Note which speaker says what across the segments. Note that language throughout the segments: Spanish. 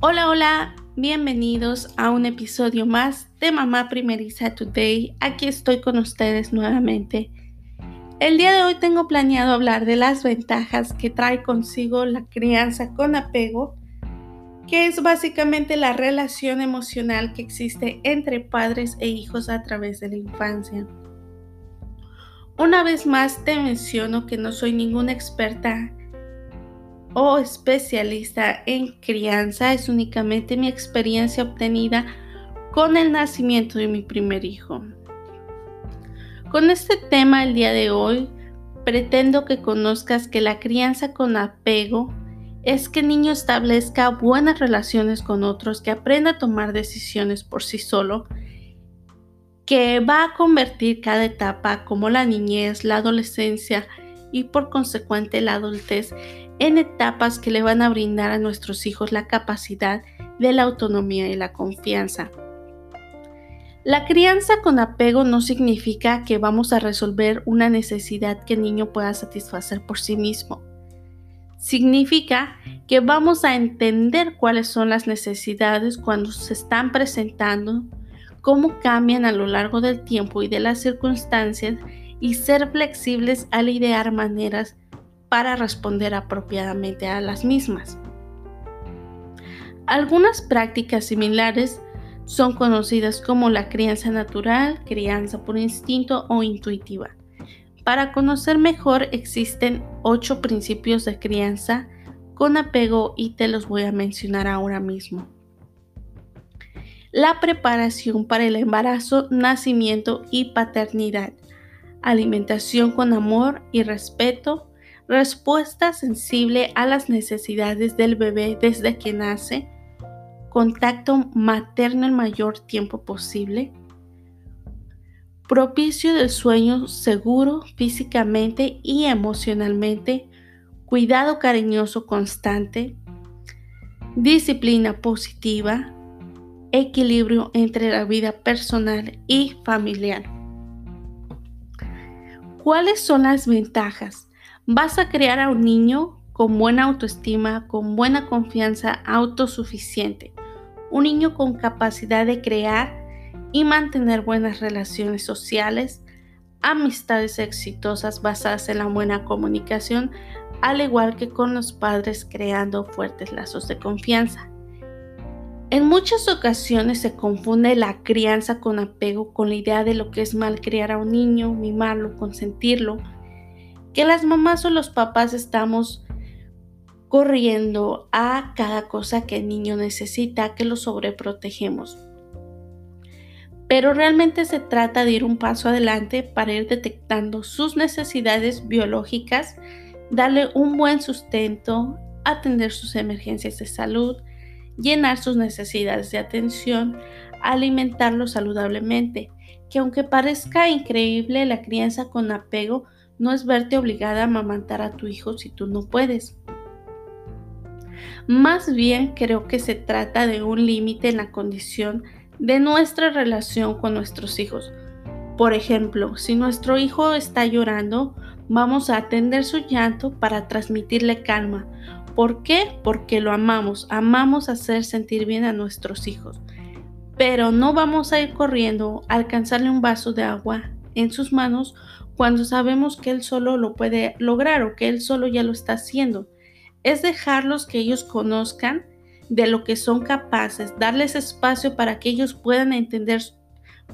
Speaker 1: Hola, hola, bienvenidos a un episodio más de Mamá Primeriza Today. Aquí estoy con ustedes nuevamente. El día de hoy tengo planeado hablar de las ventajas que trae consigo la crianza con apego, que es básicamente la relación emocional que existe entre padres e hijos a través de la infancia. Una vez más te menciono que no soy ninguna experta o especialista en crianza, es únicamente mi experiencia obtenida con el nacimiento de mi primer hijo. Con este tema el día de hoy pretendo que conozcas que la crianza con apego es que el niño establezca buenas relaciones con otros, que aprenda a tomar decisiones por sí solo, que va a convertir cada etapa como la niñez, la adolescencia y por consecuente la adultez en etapas que le van a brindar a nuestros hijos la capacidad de la autonomía y la confianza. La crianza con apego no significa que vamos a resolver una necesidad que el niño pueda satisfacer por sí mismo. Significa que vamos a entender cuáles son las necesidades cuando se están presentando, cómo cambian a lo largo del tiempo y de las circunstancias y ser flexibles al idear maneras para responder apropiadamente a las mismas. Algunas prácticas similares son conocidas como la crianza natural, crianza por instinto o intuitiva. Para conocer mejor existen ocho principios de crianza con apego y te los voy a mencionar ahora mismo. La preparación para el embarazo, nacimiento y paternidad. Alimentación con amor y respeto, respuesta sensible a las necesidades del bebé desde que nace, contacto materno el mayor tiempo posible, propicio del sueño seguro físicamente y emocionalmente, cuidado cariñoso constante, disciplina positiva, equilibrio entre la vida personal y familiar. ¿Cuáles son las ventajas? Vas a crear a un niño con buena autoestima, con buena confianza, autosuficiente. Un niño con capacidad de crear y mantener buenas relaciones sociales, amistades exitosas basadas en la buena comunicación, al igual que con los padres creando fuertes lazos de confianza. En muchas ocasiones se confunde la crianza con apego con la idea de lo que es mal criar a un niño, mimarlo, consentirlo, que las mamás o los papás estamos corriendo a cada cosa que el niño necesita, que lo sobreprotegemos. Pero realmente se trata de ir un paso adelante para ir detectando sus necesidades biológicas, darle un buen sustento, atender sus emergencias de salud, llenar sus necesidades de atención, alimentarlo saludablemente, que aunque parezca increíble la crianza con apego, no es verte obligada a amamantar a tu hijo si tú no puedes. Más bien creo que se trata de un límite en la condición de nuestra relación con nuestros hijos. Por ejemplo, si nuestro hijo está llorando, vamos a atender su llanto para transmitirle calma. ¿Por qué? Porque lo amamos, amamos hacer sentir bien a nuestros hijos. Pero no vamos a ir corriendo a alcanzarle un vaso de agua en sus manos cuando sabemos que Él solo lo puede lograr o que Él solo ya lo está haciendo. Es dejarlos que ellos conozcan de lo que son capaces, darles espacio para que ellos puedan entender,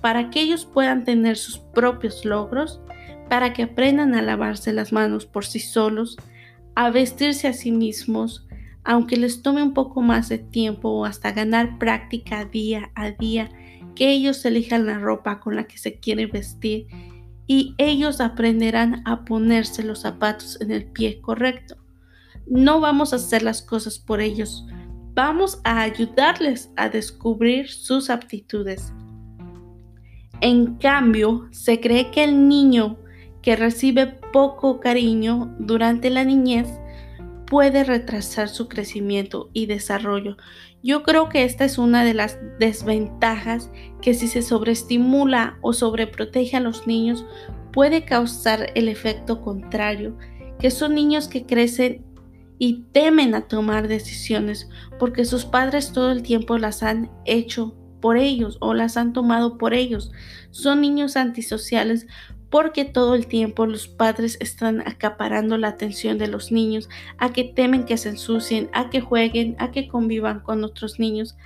Speaker 1: para que ellos puedan tener sus propios logros, para que aprendan a lavarse las manos por sí solos, a vestirse a sí mismos, aunque les tome un poco más de tiempo o hasta ganar práctica día a día, que ellos elijan la ropa con la que se quieren vestir y ellos aprenderán a ponerse los zapatos en el pie correcto. No vamos a hacer las cosas por ellos, vamos a ayudarles a descubrir sus aptitudes. En cambio, se cree que el niño que recibe poco cariño durante la niñez puede retrasar su crecimiento y desarrollo. Yo creo que esta es una de las desventajas que si se sobreestimula o sobreprotege a los niños puede causar el efecto contrario, que son niños que crecen y temen a tomar decisiones porque sus padres todo el tiempo las han hecho por ellos o las han tomado por ellos. Son niños antisociales porque todo el tiempo los padres están acaparando la atención de los niños, a que temen que se ensucien, a que jueguen, a que convivan con otros niños,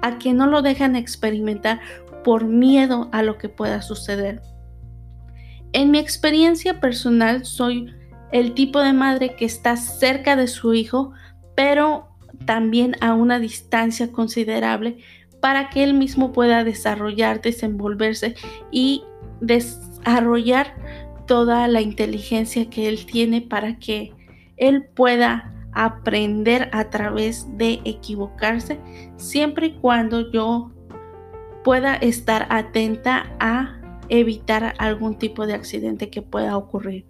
Speaker 1: a que no lo dejan experimentar por miedo a lo que pueda suceder. En mi experiencia personal soy el tipo de madre que está cerca de su hijo, pero también a una distancia considerable para que él mismo pueda desarrollar, desenvolverse y desarrollar toda la inteligencia que él tiene para que él pueda aprender a través de equivocarse, siempre y cuando yo pueda estar atenta a evitar algún tipo de accidente que pueda ocurrir.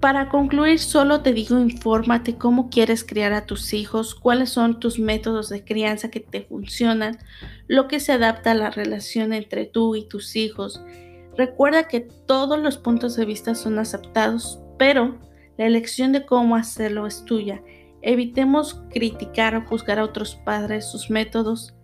Speaker 1: Para concluir, solo te digo, infórmate cómo quieres criar a tus hijos, cuáles son tus métodos de crianza que te funcionan, lo que se adapta a la relación entre tú y tus hijos. Recuerda que todos los puntos de vista son aceptados, pero la elección de cómo hacerlo es tuya. Evitemos criticar o juzgar a otros padres, sus métodos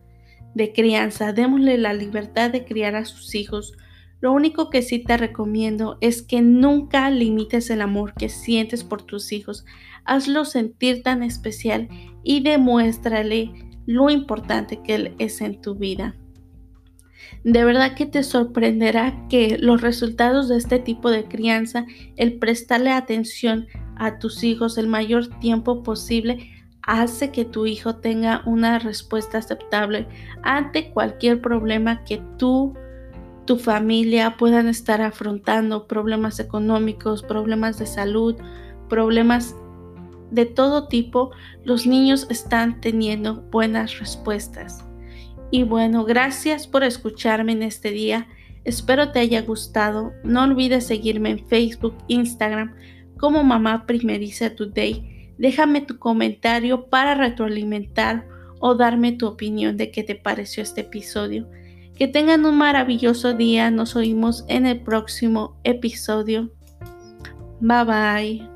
Speaker 1: de crianza. Démosle la libertad de criar a sus hijos lo único que sí te recomiendo es que nunca limites el amor que sientes por tus hijos. Hazlo sentir tan especial y demuéstrale lo importante que él es en tu vida. De verdad que te sorprenderá que los resultados de este tipo de crianza, el prestarle atención a tus hijos el mayor tiempo posible, hace que tu hijo tenga una respuesta aceptable ante cualquier problema que tú tu familia puedan estar afrontando problemas económicos, problemas de salud, problemas de todo tipo, los niños están teniendo buenas respuestas. Y bueno, gracias por escucharme en este día. Espero te haya gustado. No olvides seguirme en Facebook, Instagram como Mamá Primeriza Today. Déjame tu comentario para retroalimentar o darme tu opinión de qué te pareció este episodio. Que tengan un maravilloso día. Nos oímos en el próximo episodio. Bye bye.